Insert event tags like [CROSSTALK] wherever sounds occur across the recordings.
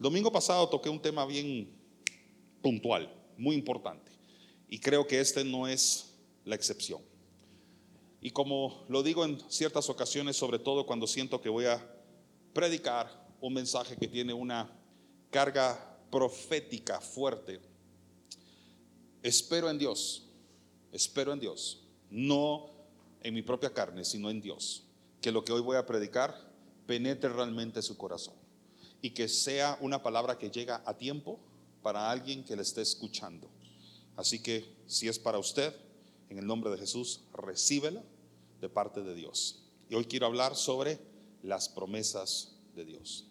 Domingo pasado toqué un tema bien puntual, muy importante, y creo que este no es la excepción. Y como lo digo en ciertas ocasiones, sobre todo cuando siento que voy a predicar un mensaje que tiene una carga profética fuerte, espero en Dios, espero en Dios, no en mi propia carne, sino en Dios, que lo que hoy voy a predicar penetre realmente su corazón y que sea una palabra que llega a tiempo para alguien que le esté escuchando. Así que si es para usted, en el nombre de Jesús, recíbela de parte de Dios. Y hoy quiero hablar sobre las promesas de Dios.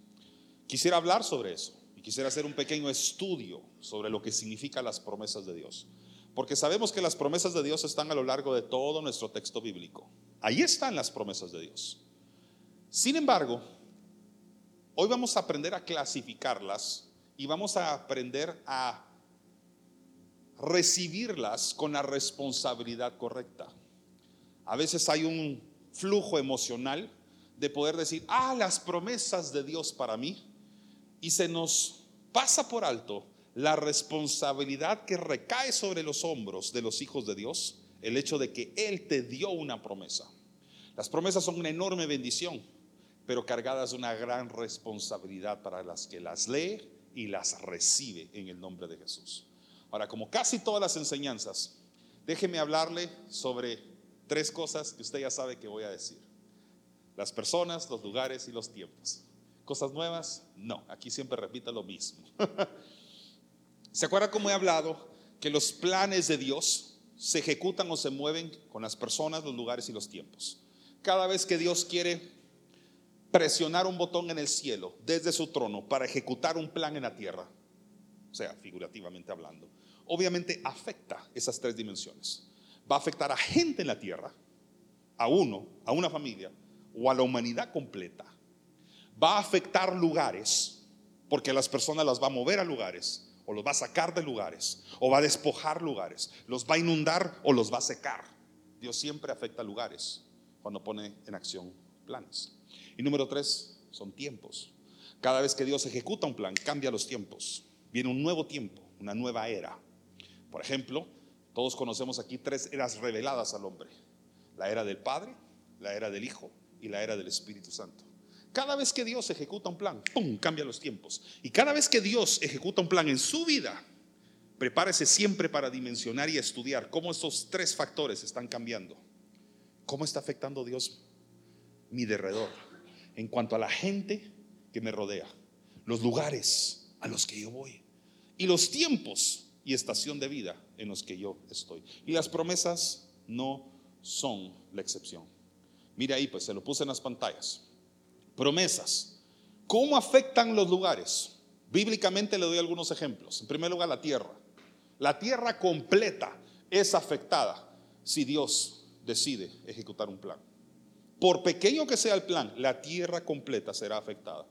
Quisiera hablar sobre eso y quisiera hacer un pequeño estudio sobre lo que significan las promesas de Dios. Porque sabemos que las promesas de Dios están a lo largo de todo nuestro texto bíblico. Ahí están las promesas de Dios. Sin embargo, hoy vamos a aprender a clasificarlas y vamos a aprender a recibirlas con la responsabilidad correcta. A veces hay un flujo emocional de poder decir, ah, las promesas de Dios para mí, y se nos pasa por alto la responsabilidad que recae sobre los hombros de los hijos de Dios, el hecho de que Él te dio una promesa. Las promesas son una enorme bendición, pero cargadas de una gran responsabilidad para las que las lee y las recibe en el nombre de Jesús. Ahora, como casi todas las enseñanzas, déjeme hablarle sobre tres cosas que usted ya sabe que voy a decir. Las personas, los lugares y los tiempos. ¿Cosas nuevas? No, aquí siempre repita lo mismo. [LAUGHS] ¿Se acuerda cómo he hablado que los planes de Dios se ejecutan o se mueven con las personas, los lugares y los tiempos? Cada vez que Dios quiere presionar un botón en el cielo desde su trono para ejecutar un plan en la tierra, o sea, figurativamente hablando, obviamente afecta esas tres dimensiones. Va a afectar a gente en la tierra, a uno, a una familia o a la humanidad completa. Va a afectar lugares, porque las personas las va a mover a lugares, o los va a sacar de lugares, o va a despojar lugares, los va a inundar o los va a secar. Dios siempre afecta lugares cuando pone en acción planes. Y número tres, son tiempos. Cada vez que Dios ejecuta un plan, cambia los tiempos. Viene un nuevo tiempo, una nueva era. Por ejemplo, todos conocemos aquí tres eras reveladas al hombre. La era del Padre, la era del Hijo y la era del Espíritu Santo. Cada vez que Dios ejecuta un plan, ¡pum!, cambia los tiempos. Y cada vez que Dios ejecuta un plan en su vida, prepárese siempre para dimensionar y estudiar cómo estos tres factores están cambiando. ¿Cómo está afectando Dios mi derredor? En cuanto a la gente que me rodea, los lugares a los que yo voy y los tiempos y estación de vida en los que yo estoy. Y las promesas no son la excepción. Mire ahí, pues se lo puse en las pantallas. Promesas. ¿Cómo afectan los lugares? Bíblicamente le doy algunos ejemplos. En primer lugar, la tierra. La tierra completa es afectada si Dios decide ejecutar un plan. Por pequeño que sea el plan, la tierra completa será afectada.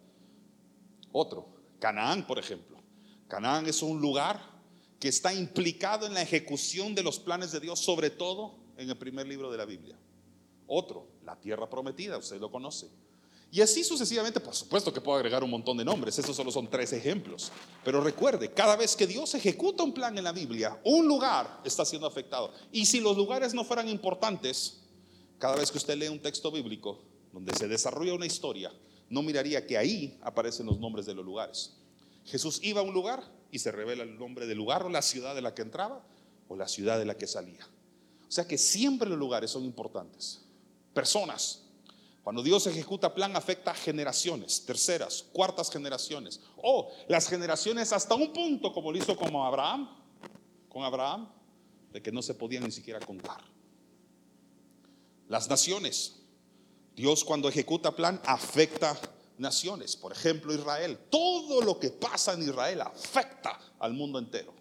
Otro, Canaán, por ejemplo. Canaán es un lugar que está implicado en la ejecución de los planes de Dios, sobre todo en el primer libro de la Biblia. Otro, la tierra prometida, usted lo conoce. Y así sucesivamente, por supuesto que puedo agregar un montón de nombres, esos solo son tres ejemplos. Pero recuerde, cada vez que Dios ejecuta un plan en la Biblia, un lugar está siendo afectado. Y si los lugares no fueran importantes, cada vez que usted lee un texto bíblico donde se desarrolla una historia, no miraría que ahí aparecen los nombres de los lugares. Jesús iba a un lugar y se revela el nombre del lugar o la ciudad de la que entraba o la ciudad de la que salía. O sea que siempre los lugares son importantes. Personas. Cuando Dios ejecuta plan afecta a generaciones, terceras, cuartas generaciones. O las generaciones hasta un punto como lo hizo como Abraham, con Abraham, de que no se podía ni siquiera contar. Las naciones. Dios cuando ejecuta plan afecta naciones, por ejemplo Israel. Todo lo que pasa en Israel afecta al mundo entero.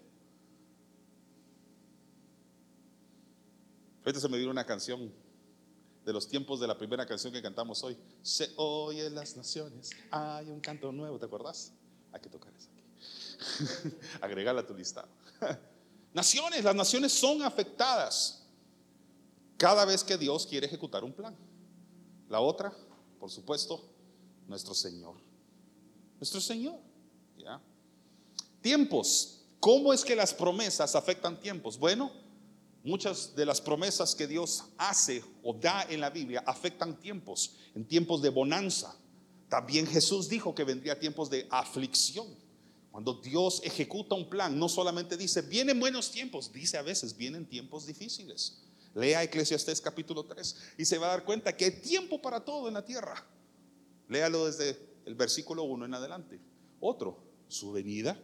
Ahorita se me dio una canción de los tiempos de la primera canción que cantamos hoy. Se oye las naciones, hay un canto nuevo, ¿te acordás? Hay que tocar eso aquí. [LAUGHS] Agregarla a tu listado. [LAUGHS] naciones, las naciones son afectadas cada vez que Dios quiere ejecutar un plan. La otra, por supuesto, nuestro Señor. Nuestro Señor. Tiempos. ¿Cómo es que las promesas afectan tiempos? Bueno, muchas de las promesas que Dios hace o da en la Biblia afectan tiempos, en tiempos de bonanza. También Jesús dijo que vendría tiempos de aflicción. Cuando Dios ejecuta un plan, no solamente dice, vienen buenos tiempos, dice a veces, vienen tiempos difíciles. Lea Eclesiastés capítulo 3 y se va a dar cuenta que hay tiempo para todo en la tierra. Léalo desde el versículo 1 en adelante. Otro, su venida.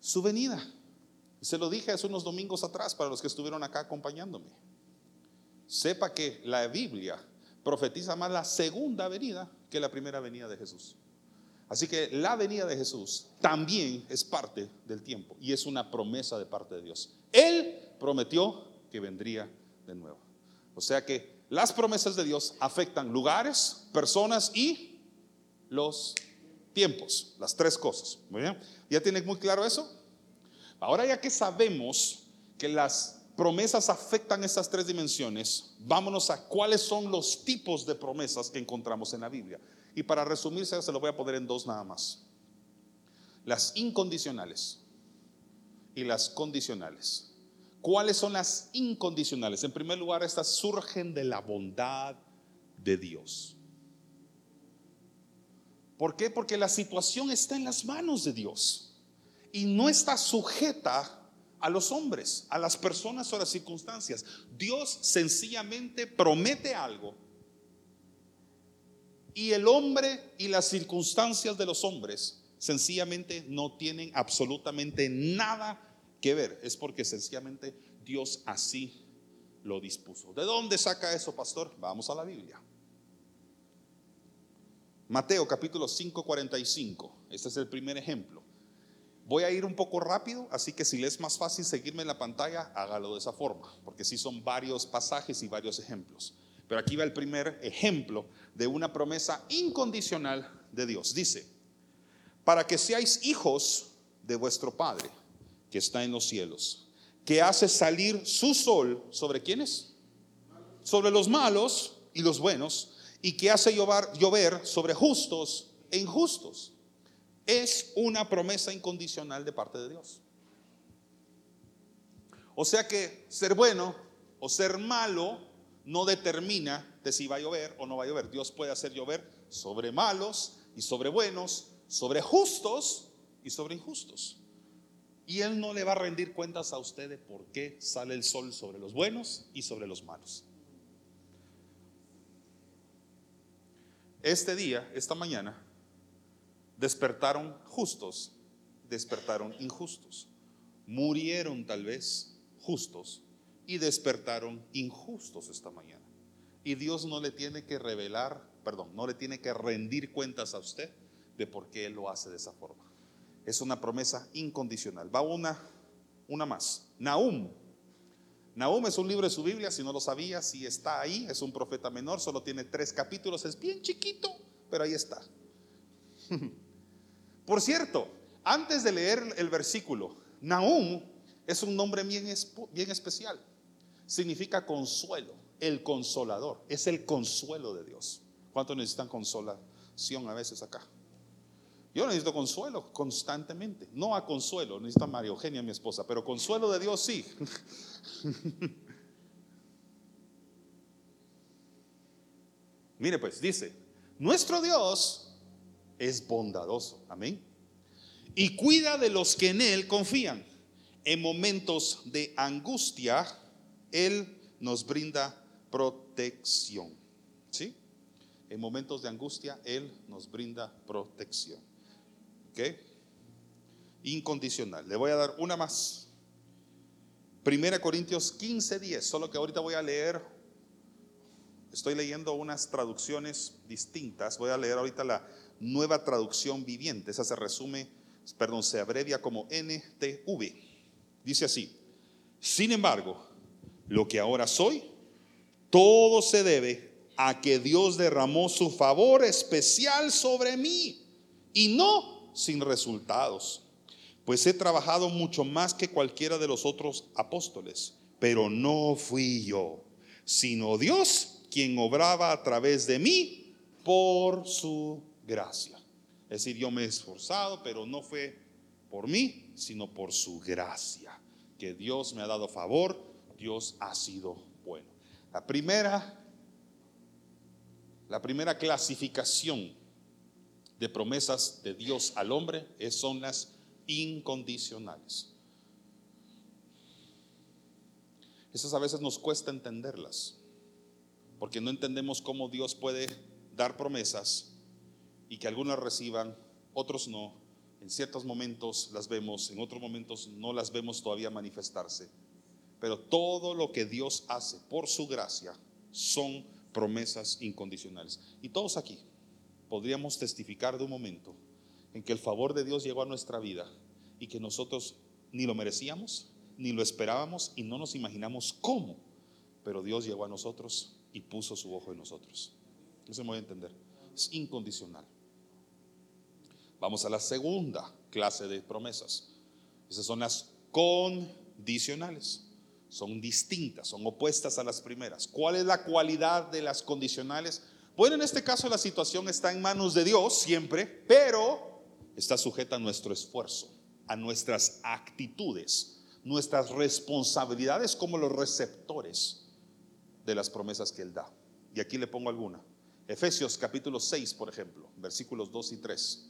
Su venida. Se lo dije hace unos domingos atrás para los que estuvieron acá acompañándome. Sepa que la Biblia profetiza más la segunda venida que la primera venida de Jesús. Así que la venida de Jesús también es parte del tiempo y es una promesa de parte de Dios. Él prometió que vendría de nuevo. O sea que las promesas de Dios afectan lugares, personas y los tiempos, las tres cosas. Muy bien, ¿ya tiene muy claro eso? Ahora ya que sabemos que las promesas afectan estas tres dimensiones, vámonos a cuáles son los tipos de promesas que encontramos en la Biblia. Y para resumirse, se lo voy a poner en dos nada más. Las incondicionales y las condicionales. ¿Cuáles son las incondicionales? En primer lugar, estas surgen de la bondad de Dios. ¿Por qué? Porque la situación está en las manos de Dios y no está sujeta a los hombres, a las personas o a las circunstancias. Dios sencillamente promete algo y el hombre y las circunstancias de los hombres sencillamente no tienen absolutamente nada que ver, es porque sencillamente Dios así lo dispuso. ¿De dónde saca eso, pastor? Vamos a la Biblia. Mateo capítulo 5, 45. Este es el primer ejemplo. Voy a ir un poco rápido, así que si le es más fácil seguirme en la pantalla, hágalo de esa forma, porque sí son varios pasajes y varios ejemplos. Pero aquí va el primer ejemplo de una promesa incondicional de Dios. Dice, para que seáis hijos de vuestro Padre que está en los cielos, que hace salir su sol sobre quienes? Sobre los malos y los buenos, y que hace llover, llover sobre justos e injustos. Es una promesa incondicional de parte de Dios. O sea que ser bueno o ser malo no determina de si va a llover o no va a llover. Dios puede hacer llover sobre malos y sobre buenos, sobre justos y sobre injustos. Y Él no le va a rendir cuentas a usted de por qué sale el sol sobre los buenos y sobre los malos. Este día, esta mañana, despertaron justos, despertaron injustos. Murieron tal vez justos y despertaron injustos esta mañana. Y Dios no le tiene que revelar, perdón, no le tiene que rendir cuentas a usted de por qué Él lo hace de esa forma. Es una promesa incondicional. Va una, una más. Nahum. Nahum es un libro de su Biblia, si no lo sabía, si está ahí, es un profeta menor, solo tiene tres capítulos, es bien chiquito, pero ahí está. [LAUGHS] Por cierto, antes de leer el versículo, Nahum es un nombre bien, bien especial. Significa consuelo, el consolador, es el consuelo de Dios. ¿Cuántos necesitan consolación a veces acá? Yo necesito consuelo constantemente. No a consuelo, necesito a María Eugenia, mi esposa, pero consuelo de Dios sí. [LAUGHS] Mire pues, dice, nuestro Dios es bondadoso, amén. Y cuida de los que en Él confían. En momentos de angustia, Él nos brinda protección. ¿Sí? En momentos de angustia, Él nos brinda protección. ¿Ok? Incondicional. Le voy a dar una más. Primera Corintios 15, 10. Solo que ahorita voy a leer. Estoy leyendo unas traducciones distintas. Voy a leer ahorita la nueva traducción viviente. Esa se resume, perdón, se abrevia como NTV. Dice así. Sin embargo, lo que ahora soy, todo se debe a que Dios derramó su favor especial sobre mí y no sin resultados, pues he trabajado mucho más que cualquiera de los otros apóstoles, pero no fui yo, sino Dios quien obraba a través de mí por su gracia. Es decir, yo me he esforzado, pero no fue por mí, sino por su gracia. Que Dios me ha dado favor, Dios ha sido bueno. La primera, la primera clasificación de promesas de Dios al hombre son las incondicionales. Esas a veces nos cuesta entenderlas, porque no entendemos cómo Dios puede dar promesas y que algunas reciban, otros no. En ciertos momentos las vemos, en otros momentos no las vemos todavía manifestarse. Pero todo lo que Dios hace por su gracia son promesas incondicionales. Y todos aquí podríamos testificar de un momento en que el favor de Dios llegó a nuestra vida y que nosotros ni lo merecíamos, ni lo esperábamos y no nos imaginamos cómo. Pero Dios llegó a nosotros y puso su ojo en nosotros. Eso me voy a entender. Es incondicional. Vamos a la segunda clase de promesas. Esas son las condicionales. Son distintas, son opuestas a las primeras. ¿Cuál es la cualidad de las condicionales? Bueno, en este caso la situación está en manos de Dios siempre, pero está sujeta a nuestro esfuerzo, a nuestras actitudes, nuestras responsabilidades como los receptores de las promesas que Él da. Y aquí le pongo alguna. Efesios capítulo 6, por ejemplo, versículos 2 y 3.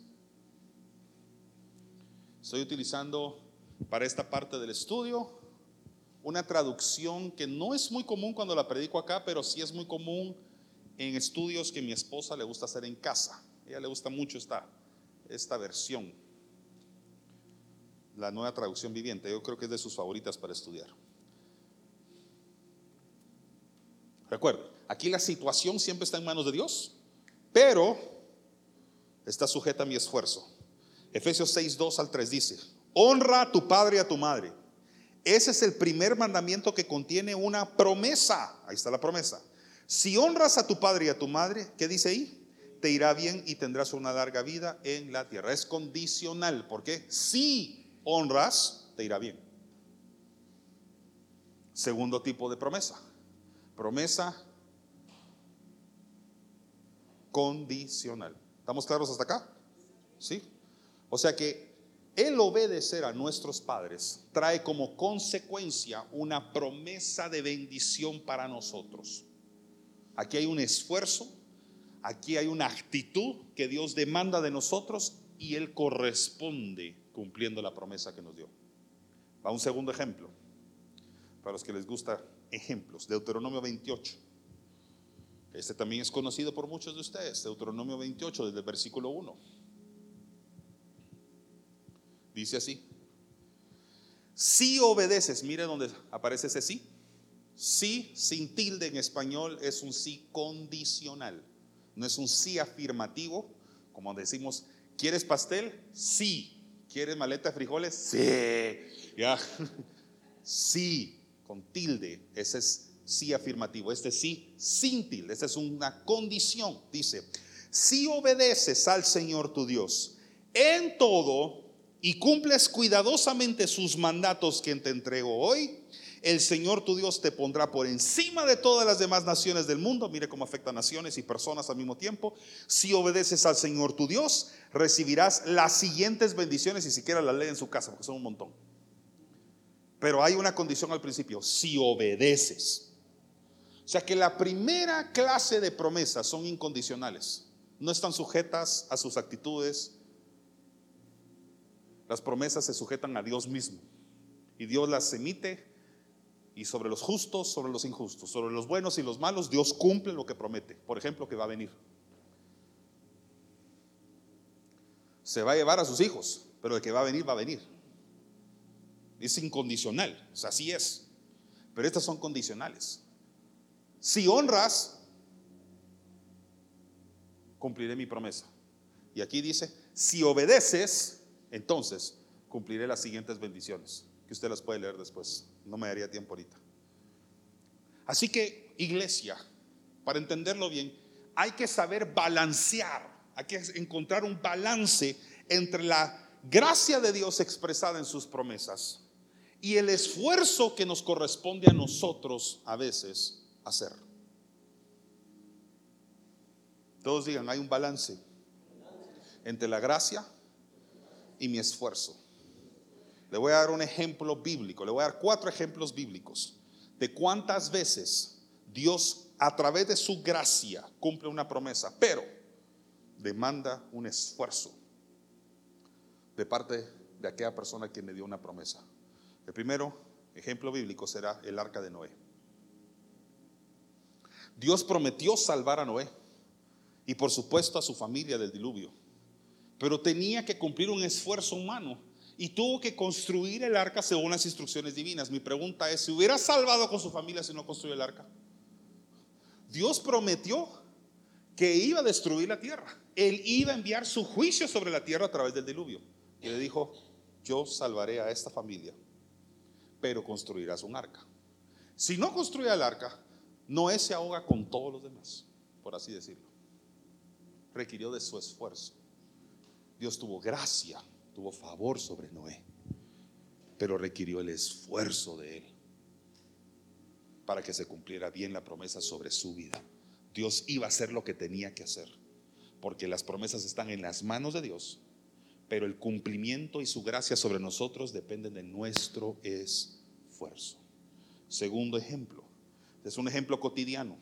Estoy utilizando para esta parte del estudio una traducción que no es muy común cuando la predico acá, pero sí es muy común en estudios que mi esposa le gusta hacer en casa. Ella le gusta mucho esta, esta versión la nueva traducción viviente. Yo creo que es de sus favoritas para estudiar. Recuerden, aquí la situación siempre está en manos de Dios, pero está sujeta a mi esfuerzo. Efesios 6, 2 al 3 dice, honra a tu padre y a tu madre. Ese es el primer mandamiento que contiene una promesa. Ahí está la promesa. Si honras a tu padre y a tu madre, ¿qué dice ahí? Te irá bien y tendrás una larga vida en la tierra. Es condicional, porque si honras, te irá bien. Segundo tipo de promesa. Promesa condicional. ¿Estamos claros hasta acá? ¿Sí? O sea que el obedecer a nuestros padres trae como consecuencia una promesa de bendición para nosotros. Aquí hay un esfuerzo, aquí hay una actitud que Dios demanda de nosotros y Él corresponde cumpliendo la promesa que nos dio. Va un segundo ejemplo, para los que les gusta ejemplos, Deuteronomio 28. Este también es conocido por muchos de ustedes, Deuteronomio 28, desde el versículo 1. Dice así, si obedeces, mire donde aparece ese sí, sí sin tilde en español es un sí condicional, no es un sí afirmativo, como decimos, ¿quieres pastel? Sí, ¿Quieres maleta de frijoles? Sí. Ya. [LAUGHS] Sí, con tilde. Ese es sí afirmativo. Este sí sin tilde. Esta es una condición. Dice, si obedeces al Señor tu Dios en todo y cumples cuidadosamente sus mandatos que te entrego hoy, el Señor tu Dios te pondrá por encima de todas las demás naciones del mundo. Mire cómo afecta naciones y personas al mismo tiempo. Si obedeces al Señor tu Dios, recibirás las siguientes bendiciones, y siquiera las lee en su casa, porque son un montón. Pero hay una condición al principio, si obedeces. O sea que la primera clase de promesas son incondicionales. No están sujetas a sus actitudes. Las promesas se sujetan a Dios mismo. Y Dios las emite y sobre los justos, sobre los injustos, sobre los buenos y los malos, Dios cumple lo que promete. Por ejemplo, que va a venir. Se va a llevar a sus hijos, pero el que va a venir, va a venir. Es incondicional, o sea, así es. Pero estas son condicionales. Si honras, cumpliré mi promesa. Y aquí dice, si obedeces, entonces cumpliré las siguientes bendiciones usted las puede leer después. No me daría tiempo ahorita. Así que, iglesia, para entenderlo bien, hay que saber balancear, hay que encontrar un balance entre la gracia de Dios expresada en sus promesas y el esfuerzo que nos corresponde a nosotros a veces hacer. Todos digan, hay un balance. entre la gracia y mi esfuerzo. Le voy a dar un ejemplo bíblico, le voy a dar cuatro ejemplos bíblicos de cuántas veces Dios a través de su gracia cumple una promesa, pero demanda un esfuerzo de parte de aquella persona que le dio una promesa. El primero ejemplo bíblico será el arca de Noé. Dios prometió salvar a Noé y por supuesto a su familia del diluvio, pero tenía que cumplir un esfuerzo humano y tuvo que construir el arca según las instrucciones divinas. Mi pregunta es, ¿si hubiera salvado con su familia si no construyó el arca? Dios prometió que iba a destruir la tierra. Él iba a enviar su juicio sobre la tierra a través del diluvio. Y le dijo, yo salvaré a esta familia, pero construirás un arca. Si no construye el arca, Noé se ahoga con todos los demás, por así decirlo. Requirió de su esfuerzo. Dios tuvo gracia, tuvo favor sobre Noé, pero requirió el esfuerzo de él para que se cumpliera bien la promesa sobre su vida. Dios iba a hacer lo que tenía que hacer, porque las promesas están en las manos de Dios, pero el cumplimiento y su gracia sobre nosotros dependen de nuestro esfuerzo. Segundo ejemplo, es un ejemplo cotidiano.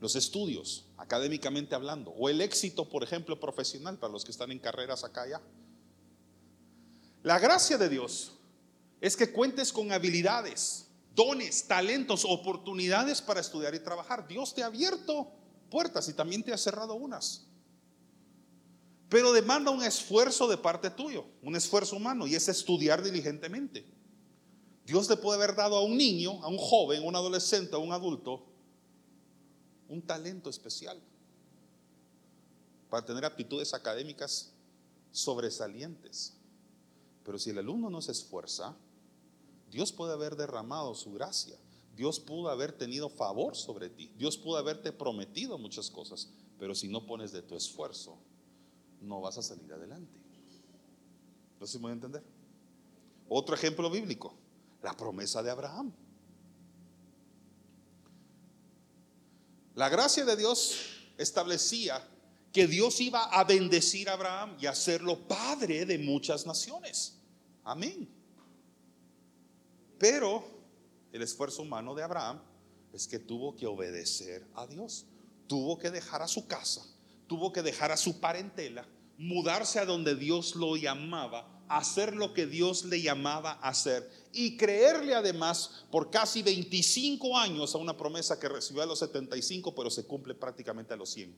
Los estudios, académicamente hablando, o el éxito, por ejemplo, profesional para los que están en carreras acá allá. La gracia de Dios es que cuentes con habilidades, dones, talentos, oportunidades para estudiar y trabajar. Dios te ha abierto puertas y también te ha cerrado unas. Pero demanda un esfuerzo de parte tuyo, un esfuerzo humano, y es estudiar diligentemente. Dios le puede haber dado a un niño, a un joven, a un adolescente, a un adulto, un talento especial para tener aptitudes académicas sobresalientes. Pero si el alumno no se esfuerza, Dios puede haber derramado su gracia. Dios pudo haber tenido favor sobre ti. Dios pudo haberte prometido muchas cosas. Pero si no pones de tu esfuerzo, no vas a salir adelante. ¿No se puede entender? Otro ejemplo bíblico la promesa de Abraham. La gracia de Dios establecía que Dios iba a bendecir a Abraham y hacerlo padre de muchas naciones. Amén. Pero el esfuerzo humano de Abraham es que tuvo que obedecer a Dios. Tuvo que dejar a su casa, tuvo que dejar a su parentela, mudarse a donde Dios lo llamaba hacer lo que Dios le llamaba a hacer y creerle además por casi 25 años a una promesa que recibió a los 75, pero se cumple prácticamente a los 100.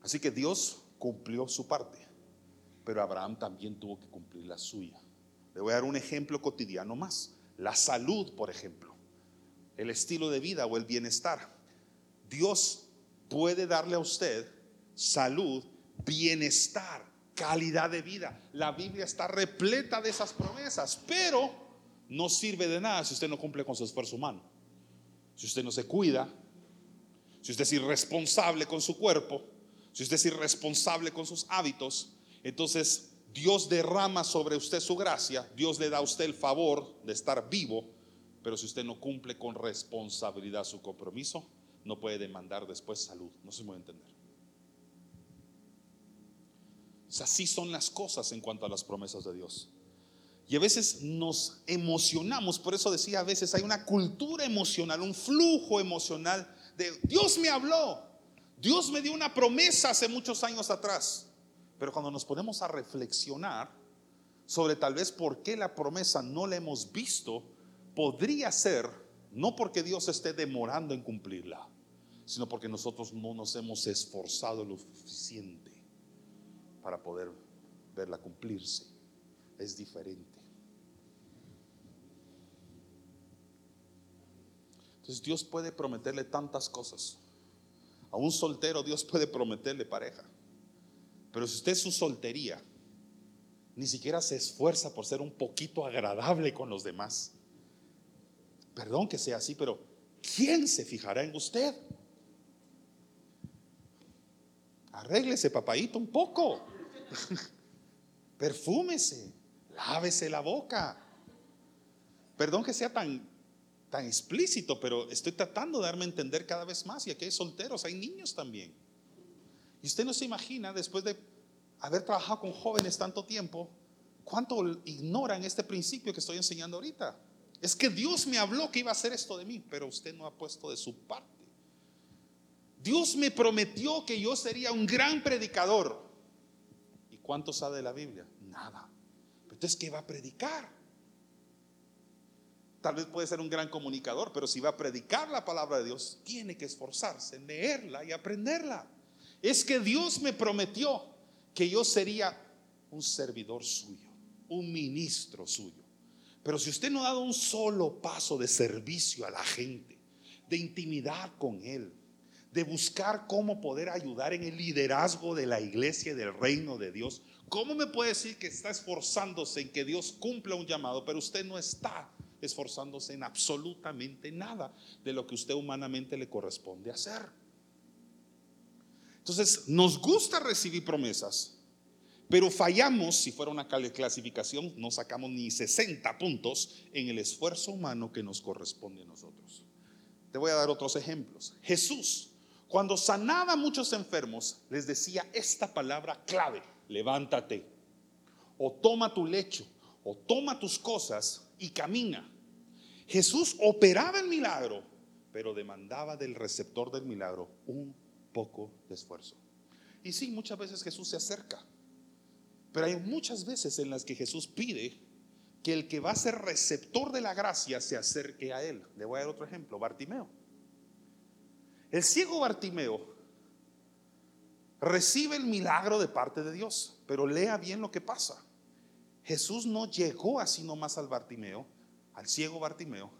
Así que Dios cumplió su parte, pero Abraham también tuvo que cumplir la suya. Le voy a dar un ejemplo cotidiano más. La salud, por ejemplo, el estilo de vida o el bienestar. Dios puede darle a usted salud, bienestar, calidad de vida. La Biblia está repleta de esas promesas, pero no sirve de nada si usted no cumple con su esfuerzo humano. Si usted no se cuida, si usted es irresponsable con su cuerpo, si usted es irresponsable con sus hábitos, entonces Dios derrama sobre usted su gracia, Dios le da a usted el favor de estar vivo, pero si usted no cumple con responsabilidad su compromiso, no puede demandar después salud. No se puede entender. Así son las cosas en cuanto a las promesas de Dios. Y a veces nos emocionamos, por eso decía, a veces hay una cultura emocional, un flujo emocional de Dios me habló, Dios me dio una promesa hace muchos años atrás. Pero cuando nos ponemos a reflexionar sobre tal vez por qué la promesa no la hemos visto, podría ser no porque Dios esté demorando en cumplirla, sino porque nosotros no nos hemos esforzado lo suficiente para poder verla cumplirse. Es diferente. Entonces Dios puede prometerle tantas cosas. A un soltero Dios puede prometerle pareja. Pero si usted es su soltería, ni siquiera se esfuerza por ser un poquito agradable con los demás. Perdón que sea así, pero ¿quién se fijará en usted? Arréglese, papayito, un poco. [LAUGHS] Perfúmese, lávese la boca. Perdón que sea tan, tan explícito, pero estoy tratando de darme a entender cada vez más. Y aquí hay solteros, hay niños también. Y usted no se imagina, después de haber trabajado con jóvenes tanto tiempo, cuánto ignoran este principio que estoy enseñando ahorita. Es que Dios me habló que iba a hacer esto de mí, pero usted no ha puesto de su parte. Dios me prometió que yo sería un gran predicador. ¿Y cuánto sabe de la Biblia? Nada. Entonces, ¿qué va a predicar? Tal vez puede ser un gran comunicador, pero si va a predicar la palabra de Dios, tiene que esforzarse en leerla y aprenderla. Es que Dios me prometió que yo sería un servidor suyo, un ministro suyo. Pero si usted no ha dado un solo paso de servicio a la gente, de intimidad con Él, de buscar cómo poder ayudar en el liderazgo de la iglesia y del reino de Dios, ¿cómo me puede decir que está esforzándose en que Dios cumpla un llamado, pero usted no está esforzándose en absolutamente nada de lo que usted humanamente le corresponde hacer? Entonces, nos gusta recibir promesas, pero fallamos, si fuera una clasificación, no sacamos ni 60 puntos en el esfuerzo humano que nos corresponde a nosotros. Te voy a dar otros ejemplos. Jesús, cuando sanaba a muchos enfermos, les decía esta palabra clave, levántate, o toma tu lecho, o toma tus cosas y camina. Jesús operaba el milagro, pero demandaba del receptor del milagro un poco de esfuerzo. Y sí, muchas veces Jesús se acerca pero hay muchas veces en las que Jesús pide que el que va a ser receptor de la gracia se acerque a Él. Le voy a dar otro ejemplo, Bartimeo. El ciego Bartimeo recibe el milagro de parte de Dios, pero lea bien lo que pasa. Jesús no llegó así nomás al Bartimeo, al ciego Bartimeo,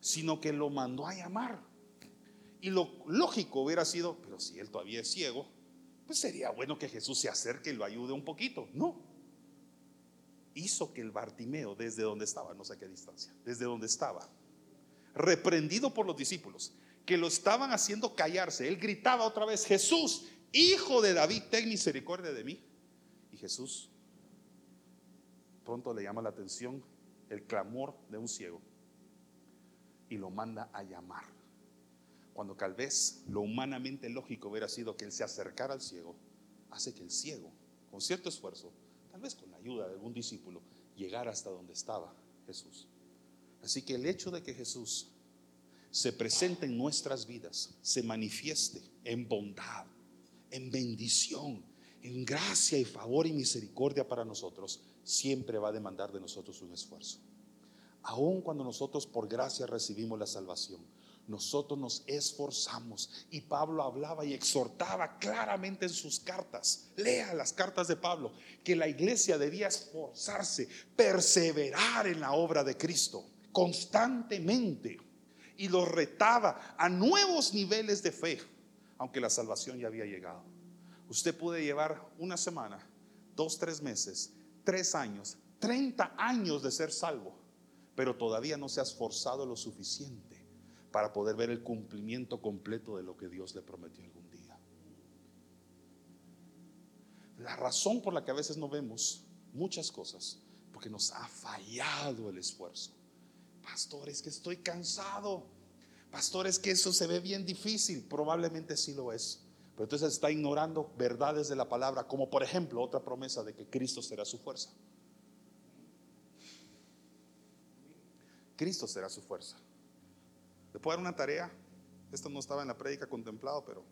sino que lo mandó a llamar. Y lo lógico hubiera sido, pero si él todavía es ciego, pues sería bueno que Jesús se acerque y lo ayude un poquito. No. Hizo que el Bartimeo, desde donde estaba, no sé qué distancia, desde donde estaba, reprendido por los discípulos, que lo estaban haciendo callarse, él gritaba otra vez, Jesús, hijo de David, ten misericordia de mí. Y Jesús pronto le llama la atención el clamor de un ciego y lo manda a llamar cuando tal vez lo humanamente lógico hubiera sido que él se acercara al ciego, hace que el ciego, con cierto esfuerzo, tal vez con la ayuda de algún discípulo, llegara hasta donde estaba Jesús. Así que el hecho de que Jesús se presente en nuestras vidas, se manifieste en bondad, en bendición, en gracia y favor y misericordia para nosotros, siempre va a demandar de nosotros un esfuerzo. Aun cuando nosotros por gracia recibimos la salvación, nosotros nos esforzamos. Y Pablo hablaba y exhortaba claramente en sus cartas. Lea las cartas de Pablo, que la iglesia debía esforzarse, perseverar en la obra de Cristo constantemente. Y lo retaba a nuevos niveles de fe, aunque la salvación ya había llegado. Usted puede llevar una semana, dos, tres meses, tres años, treinta años de ser salvo, pero todavía no se ha esforzado lo suficiente para poder ver el cumplimiento completo de lo que Dios le prometió algún día. La razón por la que a veces no vemos muchas cosas, porque nos ha fallado el esfuerzo. Pastor, es que estoy cansado. Pastor, es que eso se ve bien difícil. Probablemente sí lo es. Pero entonces está ignorando verdades de la palabra, como por ejemplo otra promesa de que Cristo será su fuerza. Cristo será su fuerza. ¿Le puedo dar una tarea? Esto no estaba en la prédica contemplado, pero...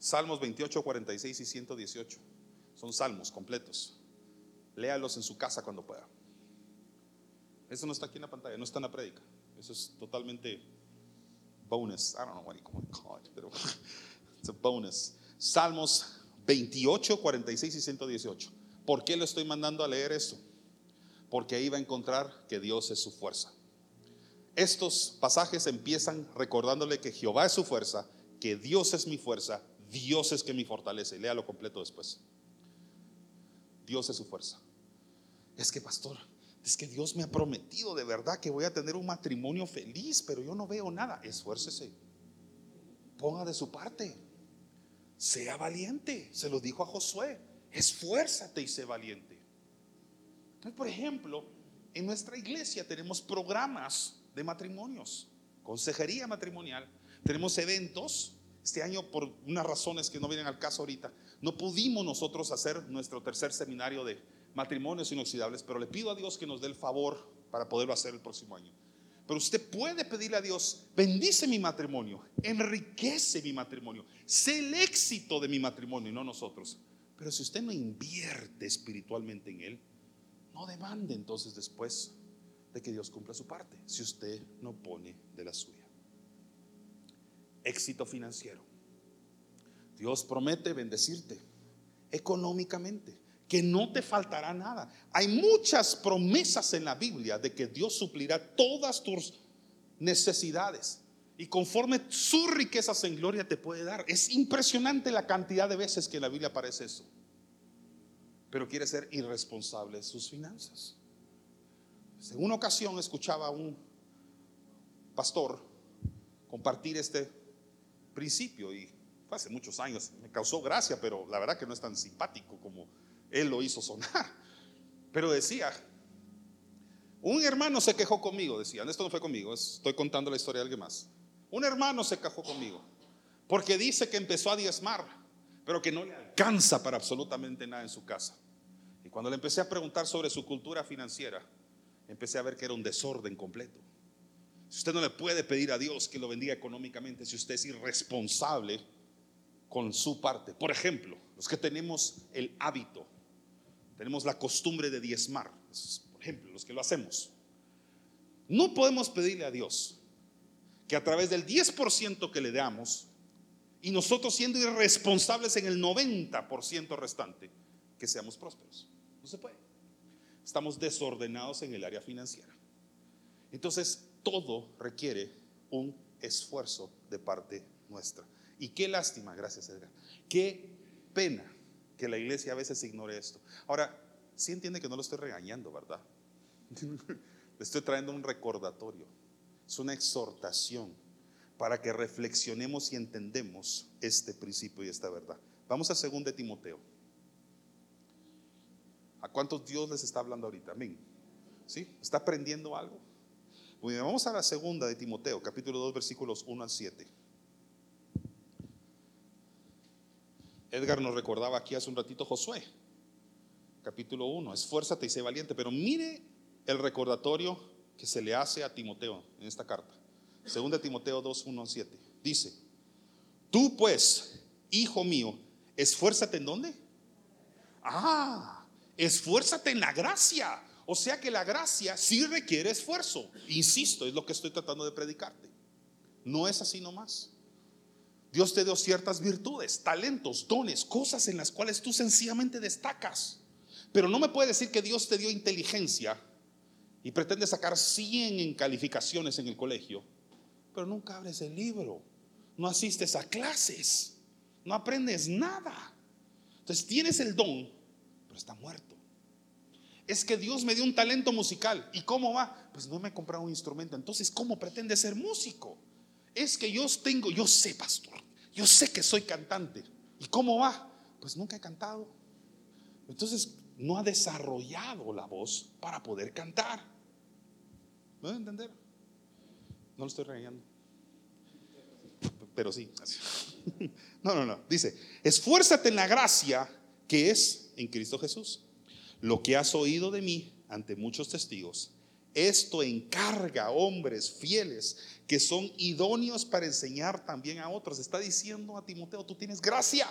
Salmos 28, 46 y 118. Son salmos completos. Léalos en su casa cuando pueda. Eso no está aquí en la pantalla, no está en la prédica. Eso es totalmente bonus. I don't know what you call it, pero [LAUGHS] it's a bonus. Salmos 28, 46 y 118. ¿Por qué le estoy mandando a leer esto? Porque ahí va a encontrar que Dios es su fuerza. Estos pasajes empiezan recordándole que Jehová es su fuerza, que Dios es mi fuerza, Dios es que me fortalece. Léalo completo después. Dios es su fuerza. Es que, pastor, es que Dios me ha prometido de verdad que voy a tener un matrimonio feliz, pero yo no veo nada. Esfuércese. Ponga de su parte. Sea valiente. Se lo dijo a Josué. Esfuérzate y sé valiente. Por ejemplo, en nuestra iglesia tenemos programas de matrimonios, consejería matrimonial, tenemos eventos. Este año, por unas razones que no vienen al caso ahorita, no pudimos nosotros hacer nuestro tercer seminario de matrimonios inoxidables, pero le pido a Dios que nos dé el favor para poderlo hacer el próximo año. Pero usted puede pedirle a Dios, bendice mi matrimonio, enriquece mi matrimonio, sé el éxito de mi matrimonio y no nosotros. Pero si usted no invierte espiritualmente en él, no demande entonces después de que Dios cumpla su parte, si usted no pone de la suya. Éxito financiero. Dios promete bendecirte económicamente, que no te faltará nada. Hay muchas promesas en la Biblia de que Dios suplirá todas tus necesidades y conforme sus riquezas en gloria te puede dar. Es impresionante la cantidad de veces que en la Biblia aparece eso. Pero quiere ser irresponsable de sus finanzas. En una ocasión escuchaba a un pastor compartir este principio y fue hace muchos años, me causó gracia, pero la verdad que no es tan simpático como él lo hizo sonar. [LAUGHS] Pero decía, un hermano se quejó conmigo, decía, esto no fue conmigo, estoy contando la historia de alguien más. Un hermano se quejó conmigo porque dice que empezó a diezmar, pero que no le alcanza para absolutamente nada en su casa. Y cuando le empecé a preguntar sobre su cultura financiera, empecé a ver que era un desorden completo. Si usted no le puede pedir a Dios que lo bendiga económicamente, si usted es irresponsable con su parte. Por ejemplo, los que tenemos el hábito, tenemos la costumbre de diezmar, por ejemplo, los que lo hacemos. No podemos pedirle a Dios que a través del 10% que le damos y nosotros siendo irresponsables en el 90% restante, que seamos prósperos. No se puede. Estamos desordenados en el área financiera. Entonces, todo requiere un esfuerzo de parte nuestra. Y qué lástima, gracias Edgar, qué pena que la iglesia a veces ignore esto. Ahora, sí entiende que no lo estoy regañando, ¿verdad? [LAUGHS] Le estoy trayendo un recordatorio, es una exhortación para que reflexionemos y entendemos este principio y esta verdad. Vamos a 2 de Timoteo. ¿A cuántos Dios les está hablando ahorita? Amén. ¿Sí? ¿Está aprendiendo algo? Muy bien, vamos a la segunda de Timoteo, capítulo 2, versículos 1 al 7. Edgar nos recordaba aquí hace un ratito Josué, capítulo 1, esfuérzate y sé valiente, pero mire el recordatorio que se le hace a Timoteo en esta carta. Segunda Timoteo 2, 1 al 7. Dice, tú pues, hijo mío, esfuérzate en dónde? Ah, esfuérzate en la gracia. O sea que la gracia sí requiere esfuerzo. Insisto, es lo que estoy tratando de predicarte. No es así nomás. Dios te dio ciertas virtudes, talentos, dones, cosas en las cuales tú sencillamente destacas. Pero no me puede decir que Dios te dio inteligencia y pretende sacar 100 en calificaciones en el colegio, pero nunca abres el libro, no asistes a clases, no aprendes nada. Entonces tienes el don, pero está muerto. Es que Dios me dio un talento musical. ¿Y cómo va? Pues no me he comprado un instrumento. Entonces, ¿cómo pretende ser músico? Es que yo tengo, yo sé, pastor, yo sé que soy cantante. ¿Y cómo va? Pues nunca he cantado. Entonces no ha desarrollado la voz para poder cantar. ¿Me a entender? No lo estoy regañando. Pero sí. [LAUGHS] No, no, no. Dice, esfuérzate en la gracia que es en Cristo Jesús. Lo que has oído de mí ante muchos testigos esto encarga a hombres fieles que son idóneos para enseñar también a otros. Está diciendo a Timoteo, tú tienes gracia,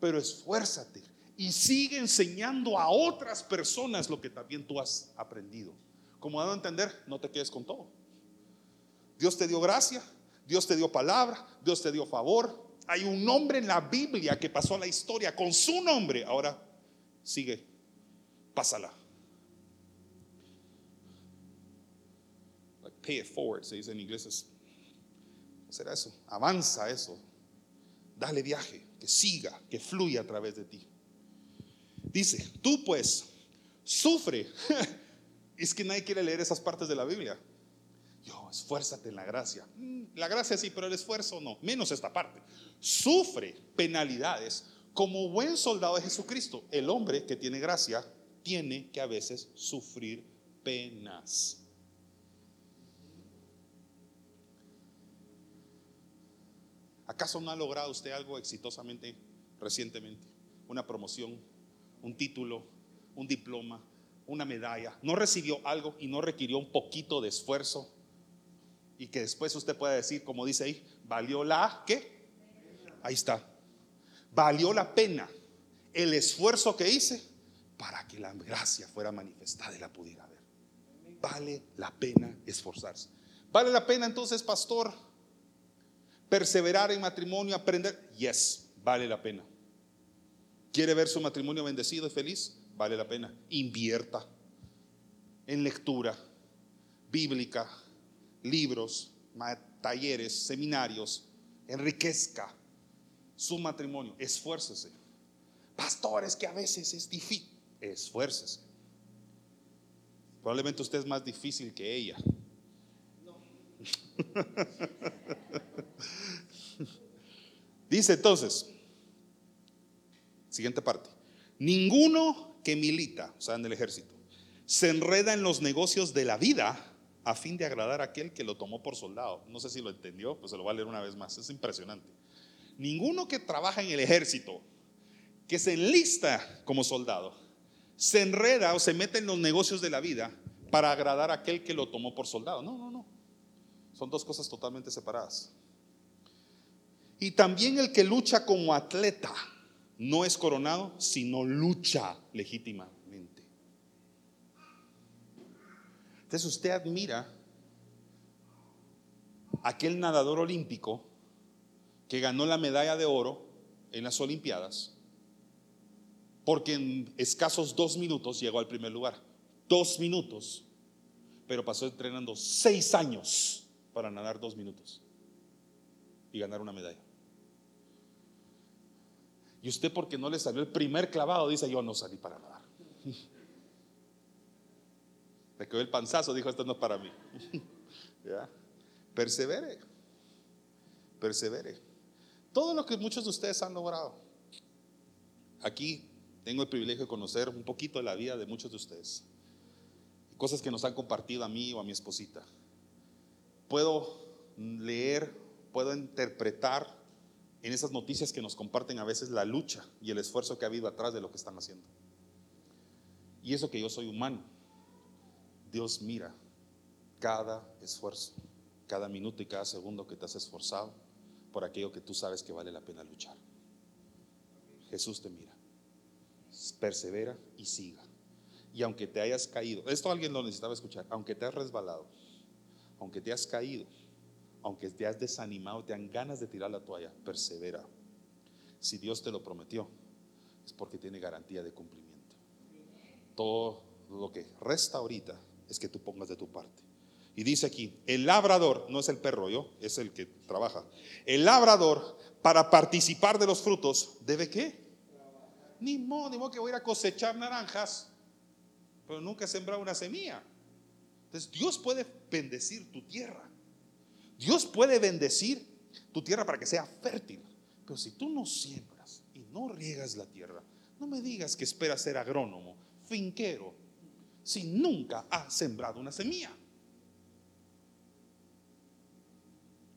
pero esfuérzate y sigue enseñando a otras personas lo que también tú has aprendido. Como dado a entender, no te quedes con todo. Dios te dio gracia, Dios te dio palabra, Dios te dio favor. Hay un nombre en la Biblia que pasó a la historia con su nombre. Ahora sigue, pásala. pay it forward, se dice en inglés. será eso? Avanza eso. Dale viaje, que siga, que fluya a través de ti. Dice, tú pues, sufre. [LAUGHS] es que nadie quiere leer esas partes de la Biblia. Yo, esfuérzate en la gracia. Mm, la gracia sí, pero el esfuerzo no. Menos esta parte. Sufre penalidades como buen soldado de Jesucristo. El hombre que tiene gracia tiene que a veces sufrir penas. ¿Acaso no ha logrado usted algo exitosamente recientemente? Una promoción, un título, un diploma, una medalla. ¿No recibió algo y no requirió un poquito de esfuerzo? Y que después usted pueda decir, como dice ahí, valió la ¿qué? Ahí está. Valió la pena el esfuerzo que hice para que la gracia fuera manifestada y la pudiera ver. Vale la pena esforzarse. Vale la pena entonces, pastor, perseverar en matrimonio, aprender. Yes, vale la pena. ¿Quiere ver su matrimonio bendecido y feliz? Vale la pena. Invierta en lectura bíblica, libros, talleres, seminarios. Enriquezca su matrimonio. Esfuércese. Pastores que a veces es difícil. Esfuércese. Probablemente usted es más difícil que ella. [LAUGHS] Dice entonces, siguiente parte, ninguno que milita, o sea, en el ejército, se enreda en los negocios de la vida a fin de agradar a aquel que lo tomó por soldado. No sé si lo entendió, pues se lo voy a leer una vez más, es impresionante. Ninguno que trabaja en el ejército, que se enlista como soldado, se enreda o se mete en los negocios de la vida para agradar a aquel que lo tomó por soldado. No, no, no. Son dos cosas totalmente separadas. Y también el que lucha como atleta no es coronado, sino lucha legítimamente. Entonces usted admira aquel nadador olímpico que ganó la medalla de oro en las Olimpiadas, porque en escasos dos minutos llegó al primer lugar. Dos minutos, pero pasó entrenando seis años para nadar dos minutos y ganar una medalla. Y usted porque no le salió el primer clavado, dice, yo no salí para nadar. Le quedó el panzazo, dijo, esto no es para mí. [LAUGHS] Persevere, persevere. Todo lo que muchos de ustedes han logrado. Aquí tengo el privilegio de conocer un poquito de la vida de muchos de ustedes. Cosas que nos han compartido a mí o a mi esposita puedo leer, puedo interpretar en esas noticias que nos comparten a veces la lucha y el esfuerzo que ha habido atrás de lo que están haciendo. Y eso que yo soy humano, Dios mira cada esfuerzo, cada minuto y cada segundo que te has esforzado por aquello que tú sabes que vale la pena luchar. Jesús te mira, persevera y siga. Y aunque te hayas caído, esto alguien lo necesitaba escuchar, aunque te has resbalado, aunque te has caído, aunque te has desanimado, te dan ganas de tirar la toalla, persevera. Si Dios te lo prometió, es porque tiene garantía de cumplimiento. Todo lo que resta ahorita es que tú pongas de tu parte. Y dice aquí, el labrador, no es el perro yo, es el que trabaja. El labrador, para participar de los frutos, ¿debe qué? Ni modo, ni modo que voy a a cosechar naranjas, pero nunca he sembrado una semilla. Entonces Dios puede bendecir tu tierra. Dios puede bendecir tu tierra para que sea fértil. Pero si tú no siembras y no riegas la tierra, no me digas que esperas ser agrónomo, finquero, si nunca has sembrado una semilla.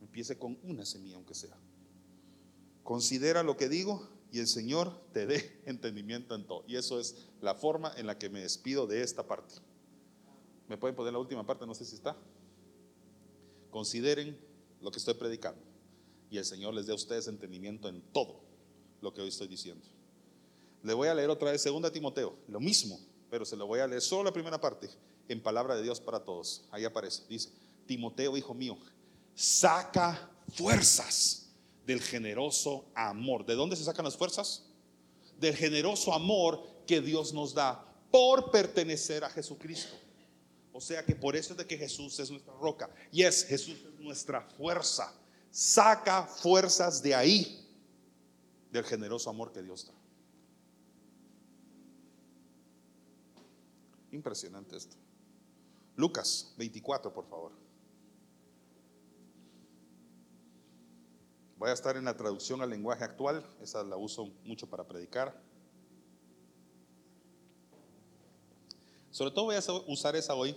Empiece con una semilla, aunque sea. Considera lo que digo y el Señor te dé [LAUGHS] entendimiento en todo. Y eso es la forma en la que me despido de esta parte. ¿Me pueden poner la última parte? No sé si está. Consideren lo que estoy predicando. Y el Señor les dé a ustedes entendimiento en todo lo que hoy estoy diciendo. Le voy a leer otra vez 2 Timoteo, lo mismo, pero se lo voy a leer solo la primera parte, en palabra de Dios para todos. Ahí aparece, dice, Timoteo, hijo mío, saca fuerzas del generoso amor. ¿De dónde se sacan las fuerzas? Del generoso amor que Dios nos da por pertenecer a Jesucristo. O sea que por eso es de que Jesús es nuestra roca. Y es Jesús es nuestra fuerza. Saca fuerzas de ahí, del generoso amor que Dios da. Impresionante esto. Lucas 24, por favor. Voy a estar en la traducción al lenguaje actual, esa la uso mucho para predicar. Sobre todo voy a usar esa hoy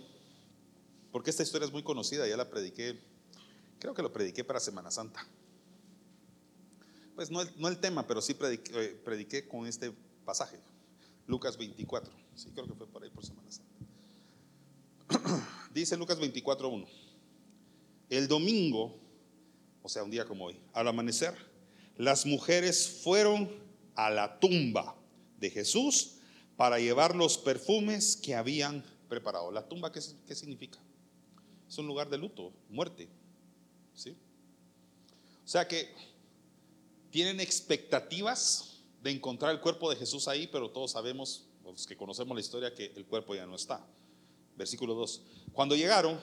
porque esta historia es muy conocida, ya la prediqué, creo que lo prediqué para Semana Santa. pues no el, no el tema, pero sí prediqué, eh, prediqué con este pasaje. Lucas 24. Sí, creo que fue por ahí por Semana Santa. [CLEARS THROAT] Dice Lucas 24.1. El domingo, o sea, un día como hoy, al amanecer, las mujeres fueron a la tumba de Jesús para llevar los perfumes que habían preparado. ¿La tumba qué, qué significa? Es un lugar de luto, muerte. ¿Sí? O sea que tienen expectativas de encontrar el cuerpo de Jesús ahí, pero todos sabemos, que conocemos la historia, que el cuerpo ya no está. Versículo 2. Cuando llegaron,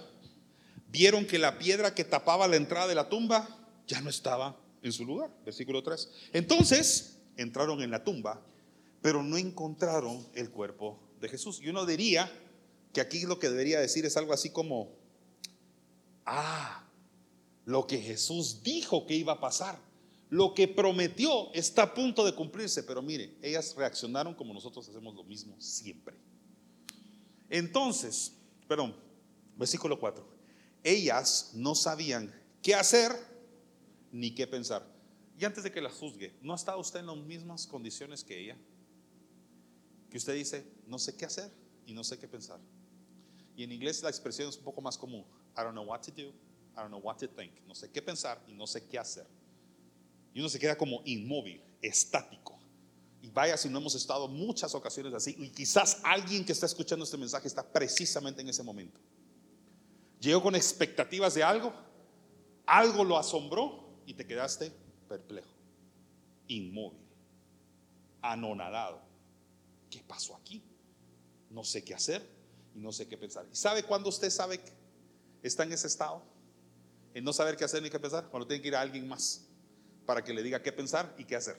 vieron que la piedra que tapaba la entrada de la tumba ya no estaba en su lugar. Versículo 3. Entonces entraron en la tumba, pero no encontraron el cuerpo de Jesús. Y uno diría que aquí lo que debería decir es algo así como, ah, lo que Jesús dijo que iba a pasar. Lo que prometió está a punto de cumplirse, pero mire, ellas reaccionaron como nosotros hacemos lo mismo siempre. Entonces, perdón, versículo 4. Ellas no sabían qué hacer ni qué pensar. Y antes de que la juzgue, ¿no estado usted en las mismas condiciones que ella? Que usted dice, no sé qué hacer y no sé qué pensar. Y en inglés la expresión es un poco más común. I don't know what to do, I don't know what to think. No sé qué pensar y no sé qué hacer. Y uno se queda como inmóvil, estático. Y vaya si no hemos estado muchas ocasiones así. Y quizás alguien que está escuchando este mensaje está precisamente en ese momento. Llegó con expectativas de algo, algo lo asombró y te quedaste perplejo, inmóvil, anonadado. ¿Qué pasó aquí? No sé qué hacer y no sé qué pensar. ¿Y sabe cuándo usted sabe que está en ese estado? En no saber qué hacer ni qué pensar, cuando tiene que ir a alguien más para que le diga qué pensar y qué hacer.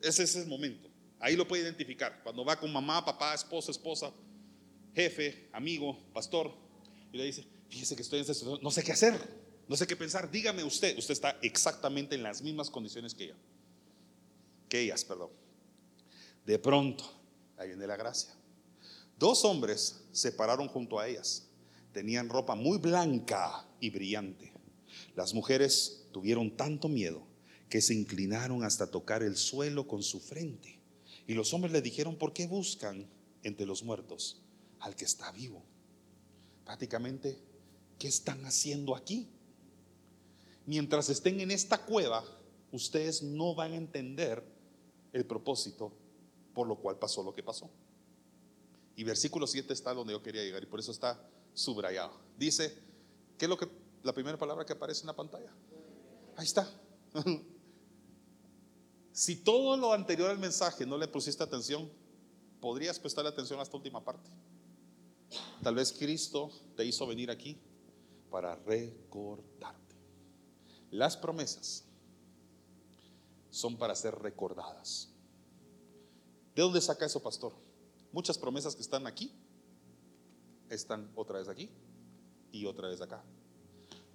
Ese es el momento. Ahí lo puede identificar. Cuando va con mamá, papá, esposa, esposa, jefe, amigo, pastor, y le dice, fíjese que estoy en esta no sé qué hacer, no sé qué pensar, dígame usted, usted está exactamente en las mismas condiciones que ella, que ellas, perdón. De pronto, ahí viene la gracia. Dos hombres se pararon junto a ellas. Tenían ropa muy blanca y brillante. Las mujeres tuvieron tanto miedo que se inclinaron hasta tocar el suelo con su frente. Y los hombres le dijeron, ¿por qué buscan entre los muertos al que está vivo? Prácticamente, ¿qué están haciendo aquí? Mientras estén en esta cueva, ustedes no van a entender el propósito por lo cual pasó lo que pasó. Y versículo 7 está donde yo quería llegar y por eso está subrayado. Dice, ¿qué es lo que la primera palabra que aparece en la pantalla? Ahí está. [LAUGHS] Si todo lo anterior al mensaje no le pusiste atención, podrías prestarle atención a esta última parte. Tal vez Cristo te hizo venir aquí para recordarte. Las promesas son para ser recordadas. ¿De dónde saca eso, pastor? Muchas promesas que están aquí están otra vez aquí y otra vez acá.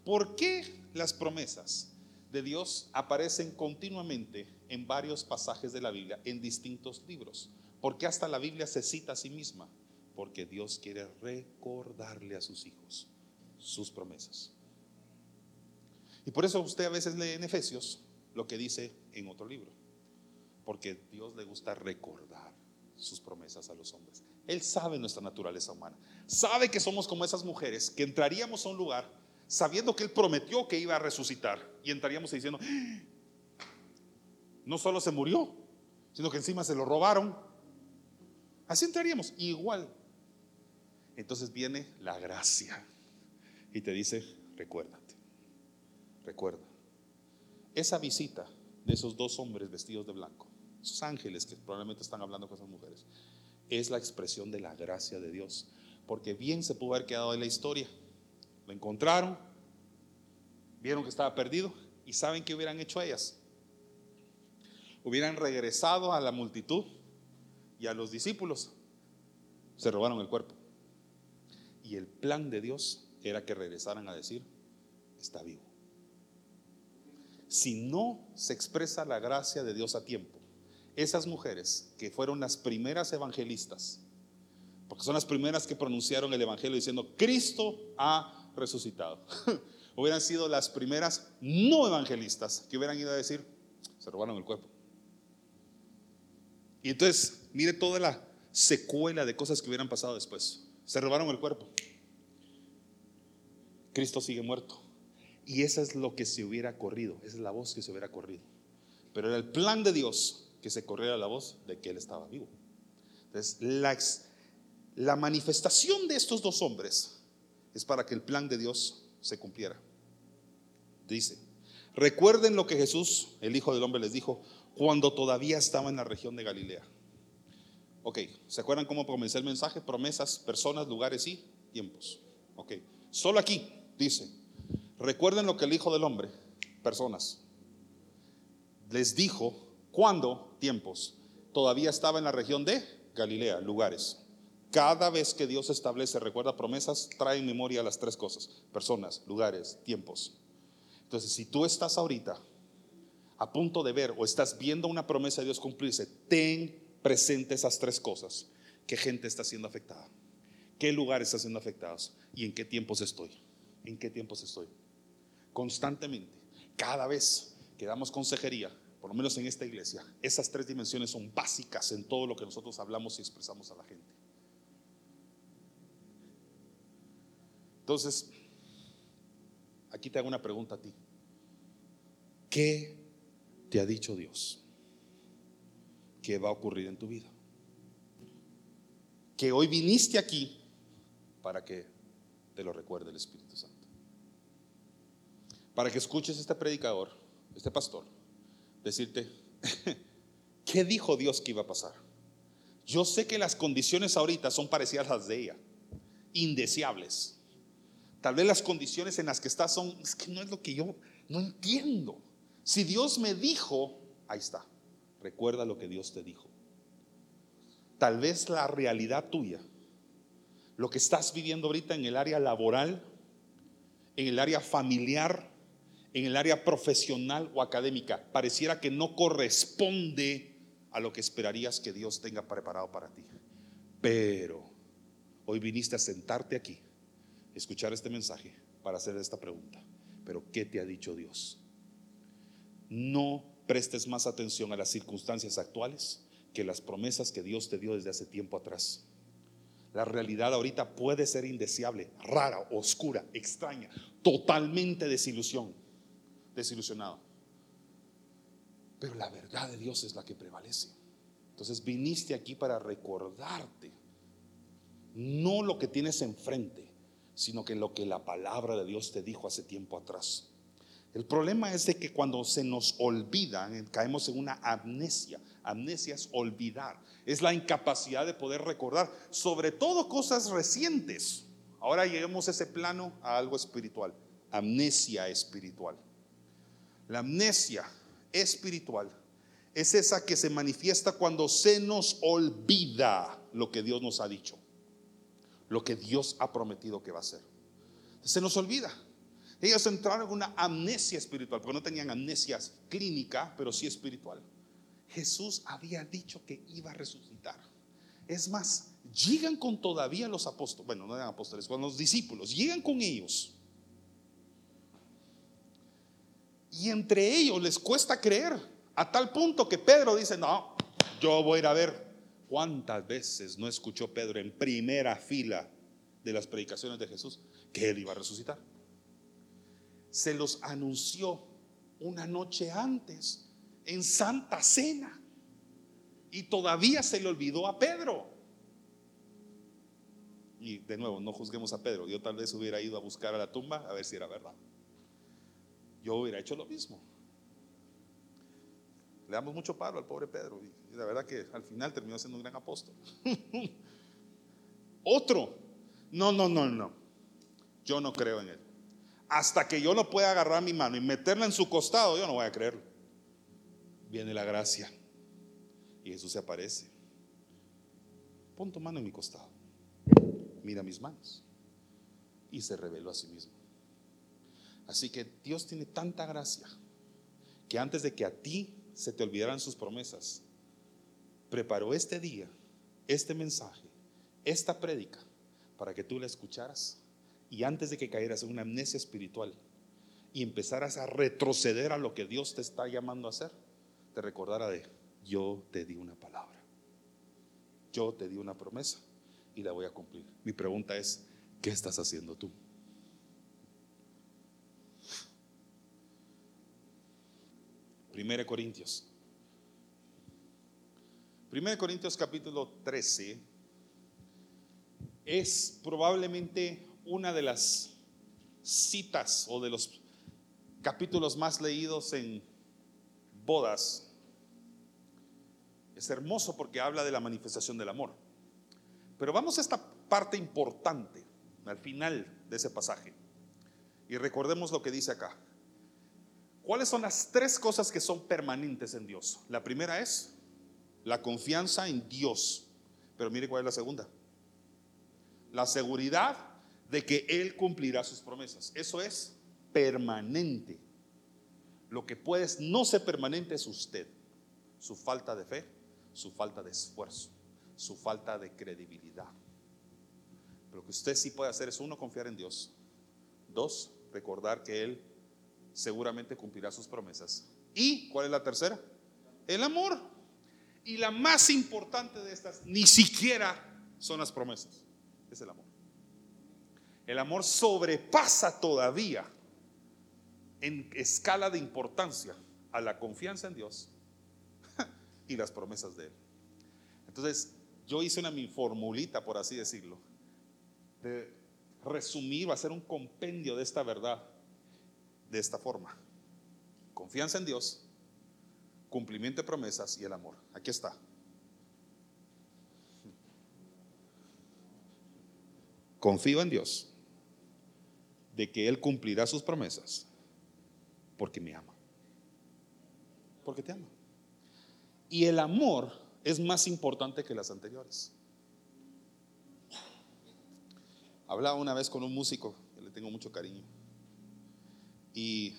¿Por qué las promesas de Dios aparecen continuamente en varios pasajes de la Biblia, en distintos libros. Porque hasta la Biblia se cita a sí misma? Porque Dios quiere recordarle a sus hijos sus promesas. Y por eso usted a veces lee en Efesios lo que dice en otro libro. Porque Dios le gusta recordar sus promesas a los hombres. Él sabe nuestra naturaleza humana. Sabe que somos como esas mujeres que entraríamos a un lugar sabiendo que Él prometió que iba a resucitar y entraríamos diciendo, no solo se murió, sino que encima se lo robaron. Así entraríamos, igual. Entonces viene la gracia y te dice, recuérdate, recuerda. Esa visita de esos dos hombres vestidos de blanco, esos ángeles que probablemente están hablando con esas mujeres, es la expresión de la gracia de Dios. Porque bien se pudo haber quedado en la historia. Lo encontraron, vieron que estaba perdido y saben qué hubieran hecho ellas hubieran regresado a la multitud y a los discípulos, se robaron el cuerpo. Y el plan de Dios era que regresaran a decir, está vivo. Si no se expresa la gracia de Dios a tiempo, esas mujeres que fueron las primeras evangelistas, porque son las primeras que pronunciaron el Evangelio diciendo, Cristo ha resucitado, [LAUGHS] hubieran sido las primeras no evangelistas que hubieran ido a decir, se robaron el cuerpo. Y entonces, mire toda la secuela de cosas que hubieran pasado después. Se robaron el cuerpo. Cristo sigue muerto. Y eso es lo que se hubiera corrido, esa es la voz que se hubiera corrido. Pero era el plan de Dios que se corriera la voz de que Él estaba vivo. Entonces, la, la manifestación de estos dos hombres es para que el plan de Dios se cumpliera. Dice, recuerden lo que Jesús, el Hijo del Hombre, les dijo cuando todavía estaba en la región de Galilea. Ok, ¿se acuerdan cómo comencé el mensaje? Promesas, personas, lugares y tiempos. Ok, solo aquí dice, recuerden lo que el Hijo del Hombre, personas, les dijo cuando tiempos todavía estaba en la región de Galilea, lugares. Cada vez que Dios establece, recuerda promesas, trae en memoria las tres cosas, personas, lugares, tiempos. Entonces, si tú estás ahorita a punto de ver o estás viendo una promesa de Dios cumplirse, ten presente esas tres cosas. ¿Qué gente está siendo afectada? ¿Qué lugares están siendo afectados? ¿Y en qué tiempos estoy? ¿En qué tiempos estoy? Constantemente, cada vez que damos consejería, por lo menos en esta iglesia, esas tres dimensiones son básicas en todo lo que nosotros hablamos y expresamos a la gente. Entonces, aquí te hago una pregunta a ti. ¿Qué te ha dicho Dios? ¿Qué va a ocurrir en tu vida? Que hoy viniste aquí para que te lo recuerde el Espíritu Santo. Para que escuches este predicador, este pastor, decirte, [LAUGHS] ¿qué dijo Dios que iba a pasar? Yo sé que las condiciones ahorita son parecidas a las de ella, indeseables Tal vez las condiciones en las que estás son, es que no es lo que yo no entiendo. Si Dios me dijo, ahí está, recuerda lo que Dios te dijo. Tal vez la realidad tuya, lo que estás viviendo ahorita en el área laboral, en el área familiar, en el área profesional o académica, pareciera que no corresponde a lo que esperarías que Dios tenga preparado para ti. Pero hoy viniste a sentarte aquí escuchar este mensaje para hacer esta pregunta. Pero ¿qué te ha dicho Dios? No prestes más atención a las circunstancias actuales que las promesas que Dios te dio desde hace tiempo atrás. La realidad ahorita puede ser indeseable, rara, oscura, extraña, totalmente desilusión, desilusionado. Pero la verdad de Dios es la que prevalece. Entonces viniste aquí para recordarte, no lo que tienes enfrente, sino que lo que la palabra de Dios te dijo hace tiempo atrás. El problema es de que cuando se nos olvida, caemos en una amnesia. Amnesia es olvidar, es la incapacidad de poder recordar, sobre todo cosas recientes. Ahora lleguemos a ese plano a algo espiritual, amnesia espiritual. La amnesia espiritual es esa que se manifiesta cuando se nos olvida lo que Dios nos ha dicho lo que Dios ha prometido que va a hacer. Se nos olvida. Ellos entraron en una amnesia espiritual, porque no tenían amnesia clínica, pero sí espiritual. Jesús había dicho que iba a resucitar. Es más, llegan con todavía los apóstoles, bueno, no eran apóstoles, con los discípulos, llegan con ellos. Y entre ellos les cuesta creer, a tal punto que Pedro dice, no, yo voy a ir a ver ¿Cuántas veces no escuchó Pedro en primera fila de las predicaciones de Jesús que él iba a resucitar? Se los anunció una noche antes en Santa Cena y todavía se le olvidó a Pedro. Y de nuevo, no juzguemos a Pedro. Yo tal vez hubiera ido a buscar a la tumba a ver si era verdad. Yo hubiera hecho lo mismo. Le damos mucho paro al pobre Pedro y la verdad que al final terminó siendo un gran apóstol. [LAUGHS] Otro, no, no, no, no. Yo no creo en él. Hasta que yo no pueda agarrar mi mano y meterla en su costado, yo no voy a creerlo. Viene la gracia y Jesús se aparece. Pon tu mano en mi costado. Mira mis manos. Y se reveló a sí mismo. Así que Dios tiene tanta gracia que antes de que a ti se te olvidaran sus promesas, preparó este día, este mensaje, esta prédica, para que tú la escucharas y antes de que cayeras en una amnesia espiritual y empezaras a retroceder a lo que Dios te está llamando a hacer, te recordara de, yo te di una palabra, yo te di una promesa y la voy a cumplir. Mi pregunta es, ¿qué estás haciendo tú? Primera Corintios. Primera Corintios capítulo 13 es probablemente una de las citas o de los capítulos más leídos en bodas. Es hermoso porque habla de la manifestación del amor. Pero vamos a esta parte importante, al final de ese pasaje. Y recordemos lo que dice acá. ¿Cuáles son las tres cosas que son permanentes en Dios? La primera es la confianza en Dios. Pero mire cuál es la segunda. La seguridad de que Él cumplirá sus promesas. Eso es permanente. Lo que puede no ser permanente es usted. Su falta de fe, su falta de esfuerzo, su falta de credibilidad. Pero lo que usted sí puede hacer es uno, confiar en Dios. Dos, recordar que Él seguramente cumplirá sus promesas. ¿Y cuál es la tercera? El amor. Y la más importante de estas, ni siquiera son las promesas, es el amor. El amor sobrepasa todavía en escala de importancia a la confianza en Dios [LAUGHS] y las promesas de Él. Entonces, yo hice una mi formulita, por así decirlo, de resumir, ser un compendio de esta verdad de esta forma. Confianza en Dios, cumplimiento de promesas y el amor. Aquí está. Confío en Dios de que Él cumplirá sus promesas porque me ama. Porque te ama. Y el amor es más importante que las anteriores. Hablaba una vez con un músico que le tengo mucho cariño y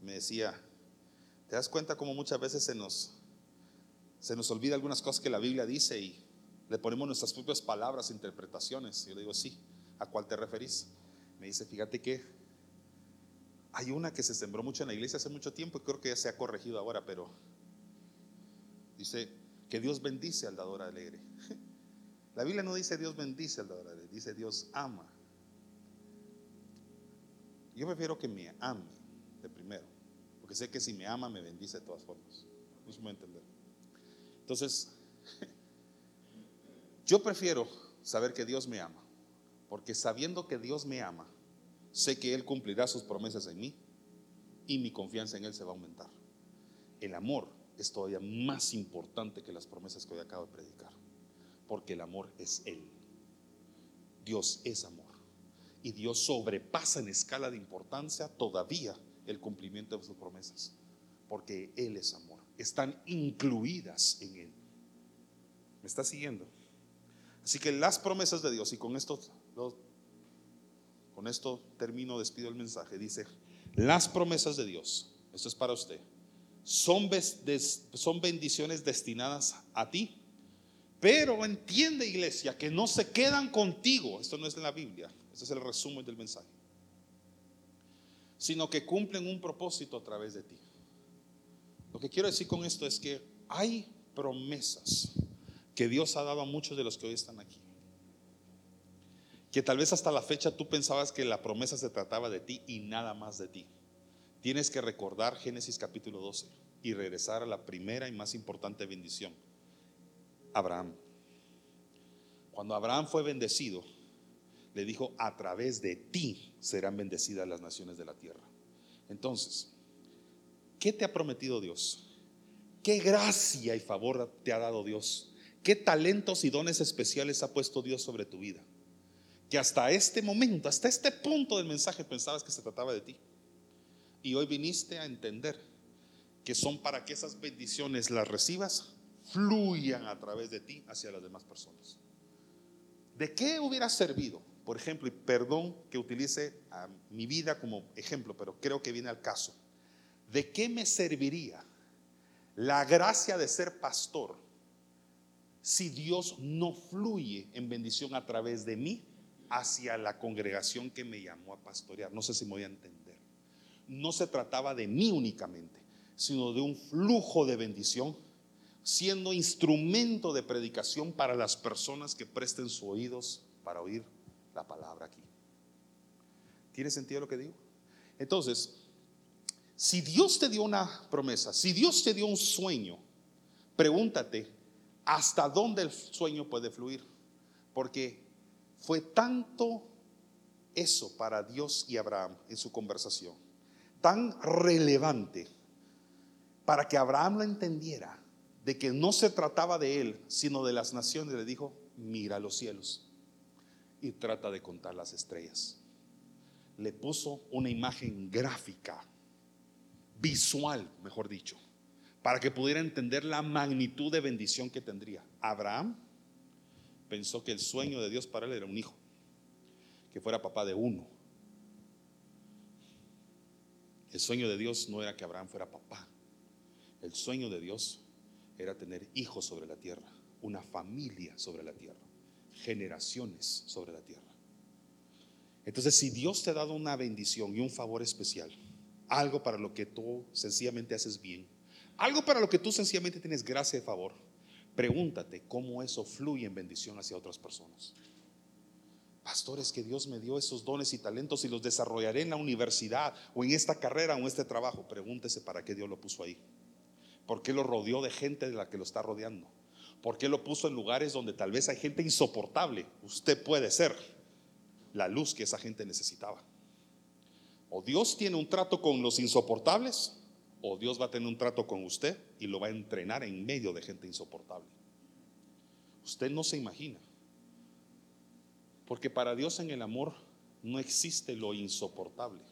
me decía, ¿te das cuenta cómo muchas veces se nos, se nos olvida algunas cosas que la Biblia dice y le ponemos nuestras propias palabras, interpretaciones? Yo le digo, sí, ¿a cuál te referís? Me dice, fíjate que hay una que se sembró mucho en la iglesia hace mucho tiempo y creo que ya se ha corregido ahora, pero dice que Dios bendice al dador alegre. [LAUGHS] La Biblia no dice Dios bendice al dador alegre, dice Dios ama yo prefiero que me ame de primero, porque sé que si me ama me bendice de todas formas. No se entender. Entonces, [LAUGHS] yo prefiero saber que Dios me ama, porque sabiendo que Dios me ama, sé que Él cumplirá sus promesas en mí y mi confianza en Él se va a aumentar. El amor es todavía más importante que las promesas que hoy acabo de predicar, porque el amor es Él. Dios es amor y Dios sobrepasa en escala de importancia todavía el cumplimiento de sus promesas, porque Él es amor, están incluidas en Él. ¿Me está siguiendo? Así que las promesas de Dios, y con esto, con esto termino, despido el mensaje, dice, las promesas de Dios, esto es para usted, son, son bendiciones destinadas a ti, pero entiende iglesia que no se quedan contigo, esto no es en la Biblia, ese es el resumen del mensaje. Sino que cumplen un propósito a través de ti. Lo que quiero decir con esto es que hay promesas que Dios ha dado a muchos de los que hoy están aquí. Que tal vez hasta la fecha tú pensabas que la promesa se trataba de ti y nada más de ti. Tienes que recordar Génesis capítulo 12 y regresar a la primera y más importante bendición. Abraham. Cuando Abraham fue bendecido, le dijo, a través de ti serán bendecidas las naciones de la tierra. Entonces, ¿qué te ha prometido Dios? ¿Qué gracia y favor te ha dado Dios? ¿Qué talentos y dones especiales ha puesto Dios sobre tu vida? Que hasta este momento, hasta este punto del mensaje pensabas que se trataba de ti. Y hoy viniste a entender que son para que esas bendiciones las recibas, fluyan a través de ti hacia las demás personas. ¿De qué hubiera servido por ejemplo, y perdón que utilice a mi vida como ejemplo, pero creo que viene al caso. ¿De qué me serviría la gracia de ser pastor si Dios no fluye en bendición a través de mí hacia la congregación que me llamó a pastorear? No sé si me voy a entender. No se trataba de mí únicamente. sino de un flujo de bendición, siendo instrumento de predicación para las personas que presten sus oídos para oír la palabra aquí. ¿Tiene sentido lo que digo? Entonces, si Dios te dio una promesa, si Dios te dio un sueño, pregúntate hasta dónde el sueño puede fluir. Porque fue tanto eso para Dios y Abraham en su conversación, tan relevante para que Abraham lo entendiera de que no se trataba de él, sino de las naciones. Le dijo, mira los cielos y trata de contar las estrellas. Le puso una imagen gráfica, visual, mejor dicho, para que pudiera entender la magnitud de bendición que tendría. Abraham pensó que el sueño de Dios para él era un hijo, que fuera papá de uno. El sueño de Dios no era que Abraham fuera papá. El sueño de Dios era tener hijos sobre la tierra, una familia sobre la tierra, generaciones sobre la tierra. Entonces, si Dios te ha dado una bendición y un favor especial, algo para lo que tú sencillamente haces bien, algo para lo que tú sencillamente tienes gracia y favor, pregúntate cómo eso fluye en bendición hacia otras personas. Pastores, que Dios me dio esos dones y talentos y los desarrollaré en la universidad o en esta carrera o en este trabajo. Pregúntese para qué Dios lo puso ahí. ¿Por qué lo rodeó de gente de la que lo está rodeando? ¿Por qué lo puso en lugares donde tal vez hay gente insoportable? Usted puede ser la luz que esa gente necesitaba. O Dios tiene un trato con los insoportables, o Dios va a tener un trato con usted y lo va a entrenar en medio de gente insoportable. Usted no se imagina. Porque para Dios en el amor no existe lo insoportable.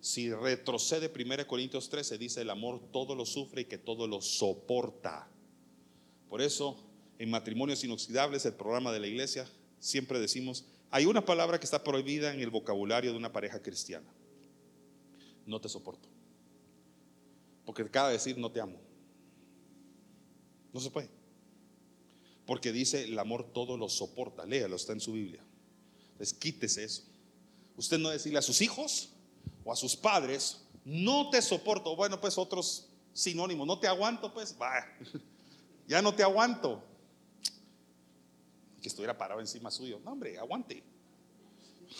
Si retrocede 1 Corintios 13, dice el amor todo lo sufre y que todo lo soporta. Por eso, en matrimonios inoxidables, el programa de la iglesia, siempre decimos, hay una palabra que está prohibida en el vocabulario de una pareja cristiana. No te soporto. Porque acaba de decir no te amo. No se puede. Porque dice el amor todo lo soporta. Léalo, está en su Biblia. Entonces quítese eso. Usted no decirle a sus hijos, o a sus padres, no te soporto. Bueno, pues otros sinónimos, no te aguanto, pues, [LAUGHS] ya no te aguanto. Que estuviera parado encima suyo. No, hombre, aguante.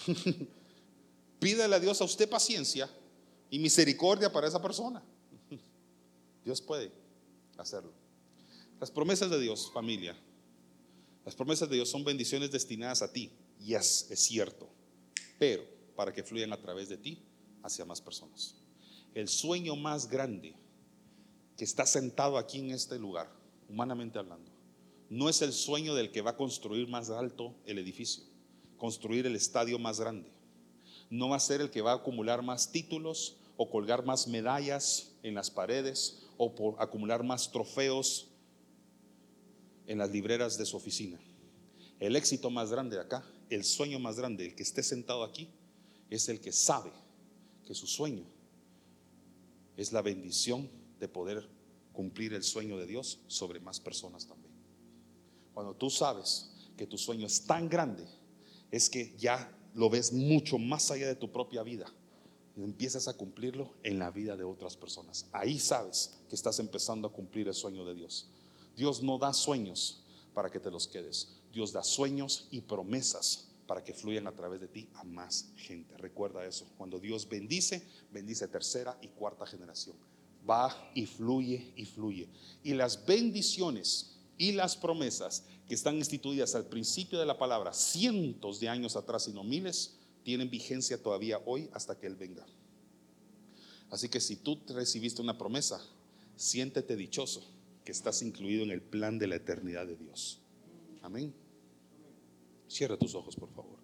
[LAUGHS] Pídele a Dios a usted paciencia y misericordia para esa persona. Dios puede hacerlo. Las promesas de Dios, familia, las promesas de Dios son bendiciones destinadas a ti. Y es, cierto. Pero para que fluyan a través de ti hacia más personas. El sueño más grande que está sentado aquí en este lugar, humanamente hablando, no es el sueño del que va a construir más alto el edificio, construir el estadio más grande. No va a ser el que va a acumular más títulos o colgar más medallas en las paredes o por acumular más trofeos en las libreras de su oficina. El éxito más grande de acá, el sueño más grande, el que esté sentado aquí, es el que sabe que su sueño es la bendición de poder cumplir el sueño de Dios sobre más personas también. Cuando tú sabes que tu sueño es tan grande, es que ya lo ves mucho más allá de tu propia vida empiezas a cumplirlo en la vida de otras personas. Ahí sabes que estás empezando a cumplir el sueño de Dios. Dios no da sueños para que te los quedes. Dios da sueños y promesas para que fluyan a través de ti a más gente. Recuerda eso. Cuando Dios bendice, bendice tercera y cuarta generación. Va y fluye y fluye. Y las bendiciones y las promesas que están instituidas al principio de la palabra, cientos de años atrás y no miles, tienen vigencia todavía hoy hasta que Él venga. Así que si tú recibiste una promesa, siéntete dichoso que estás incluido en el plan de la eternidad de Dios. Amén. Cierra tus ojos, por favor.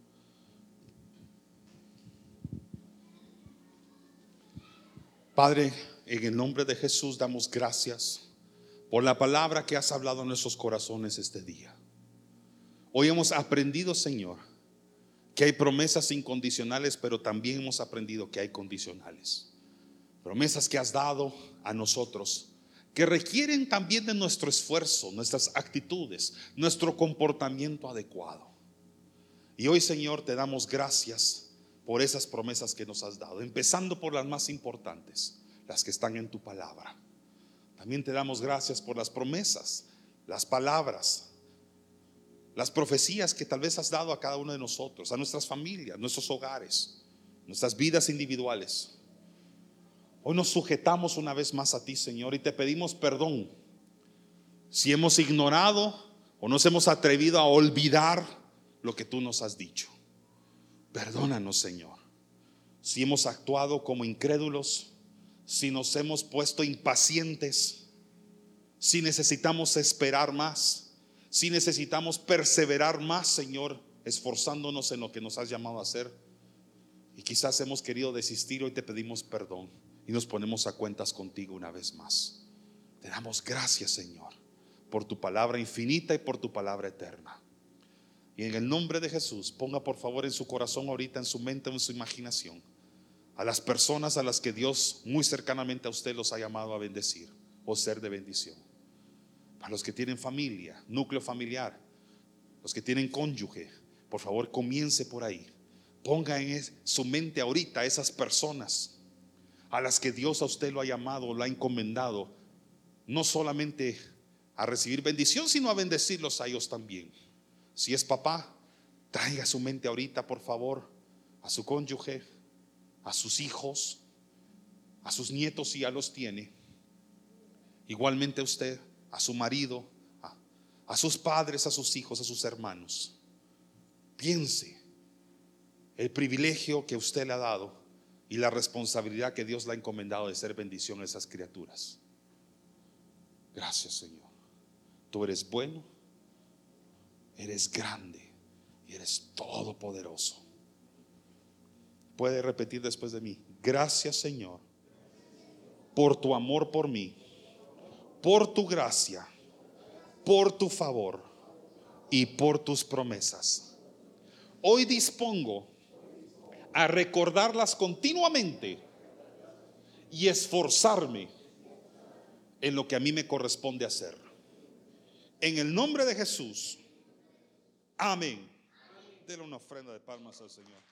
Padre, en el nombre de Jesús damos gracias por la palabra que has hablado en nuestros corazones este día. Hoy hemos aprendido, Señor, que hay promesas incondicionales, pero también hemos aprendido que hay condicionales. Promesas que has dado a nosotros, que requieren también de nuestro esfuerzo, nuestras actitudes, nuestro comportamiento adecuado. Y hoy, Señor, te damos gracias por esas promesas que nos has dado, empezando por las más importantes, las que están en tu palabra. También te damos gracias por las promesas, las palabras, las profecías que tal vez has dado a cada uno de nosotros, a nuestras familias, nuestros hogares, nuestras vidas individuales. Hoy nos sujetamos una vez más a ti, Señor, y te pedimos perdón si hemos ignorado o nos hemos atrevido a olvidar lo que tú nos has dicho. Perdónanos, Señor, si hemos actuado como incrédulos, si nos hemos puesto impacientes, si necesitamos esperar más, si necesitamos perseverar más, Señor, esforzándonos en lo que nos has llamado a hacer. Y quizás hemos querido desistir, hoy te pedimos perdón y nos ponemos a cuentas contigo una vez más. Te damos gracias, Señor, por tu palabra infinita y por tu palabra eterna. Y en el nombre de Jesús, ponga por favor en su corazón ahorita, en su mente en su imaginación, a las personas a las que Dios muy cercanamente a usted los ha llamado a bendecir o ser de bendición. Para los que tienen familia, núcleo familiar, los que tienen cónyuge, por favor comience por ahí. Ponga en su mente ahorita a esas personas a las que Dios a usted lo ha llamado, lo ha encomendado, no solamente a recibir bendición, sino a bendecirlos a ellos también. Si es papá, traiga su mente ahorita, por favor, a su cónyuge, a sus hijos, a sus nietos si ya los tiene. Igualmente a usted, a su marido, a, sus padres, a sus hijos, a sus hermanos. Piense el privilegio que usted le ha dado y la responsabilidad que Dios le ha encomendado de ser bendición a esas criaturas. Gracias Señor. Tú eres bueno, eres grande y eres todopoderoso. Puede repetir después de mí. Gracias Señor por tu amor por mí, por tu gracia, por tu favor y por tus promesas. Hoy dispongo a recordarlas continuamente y esforzarme en lo que a mí me corresponde hacer. En el nombre de Jesús. Amén. Denle una ofrenda de palmas al Señor.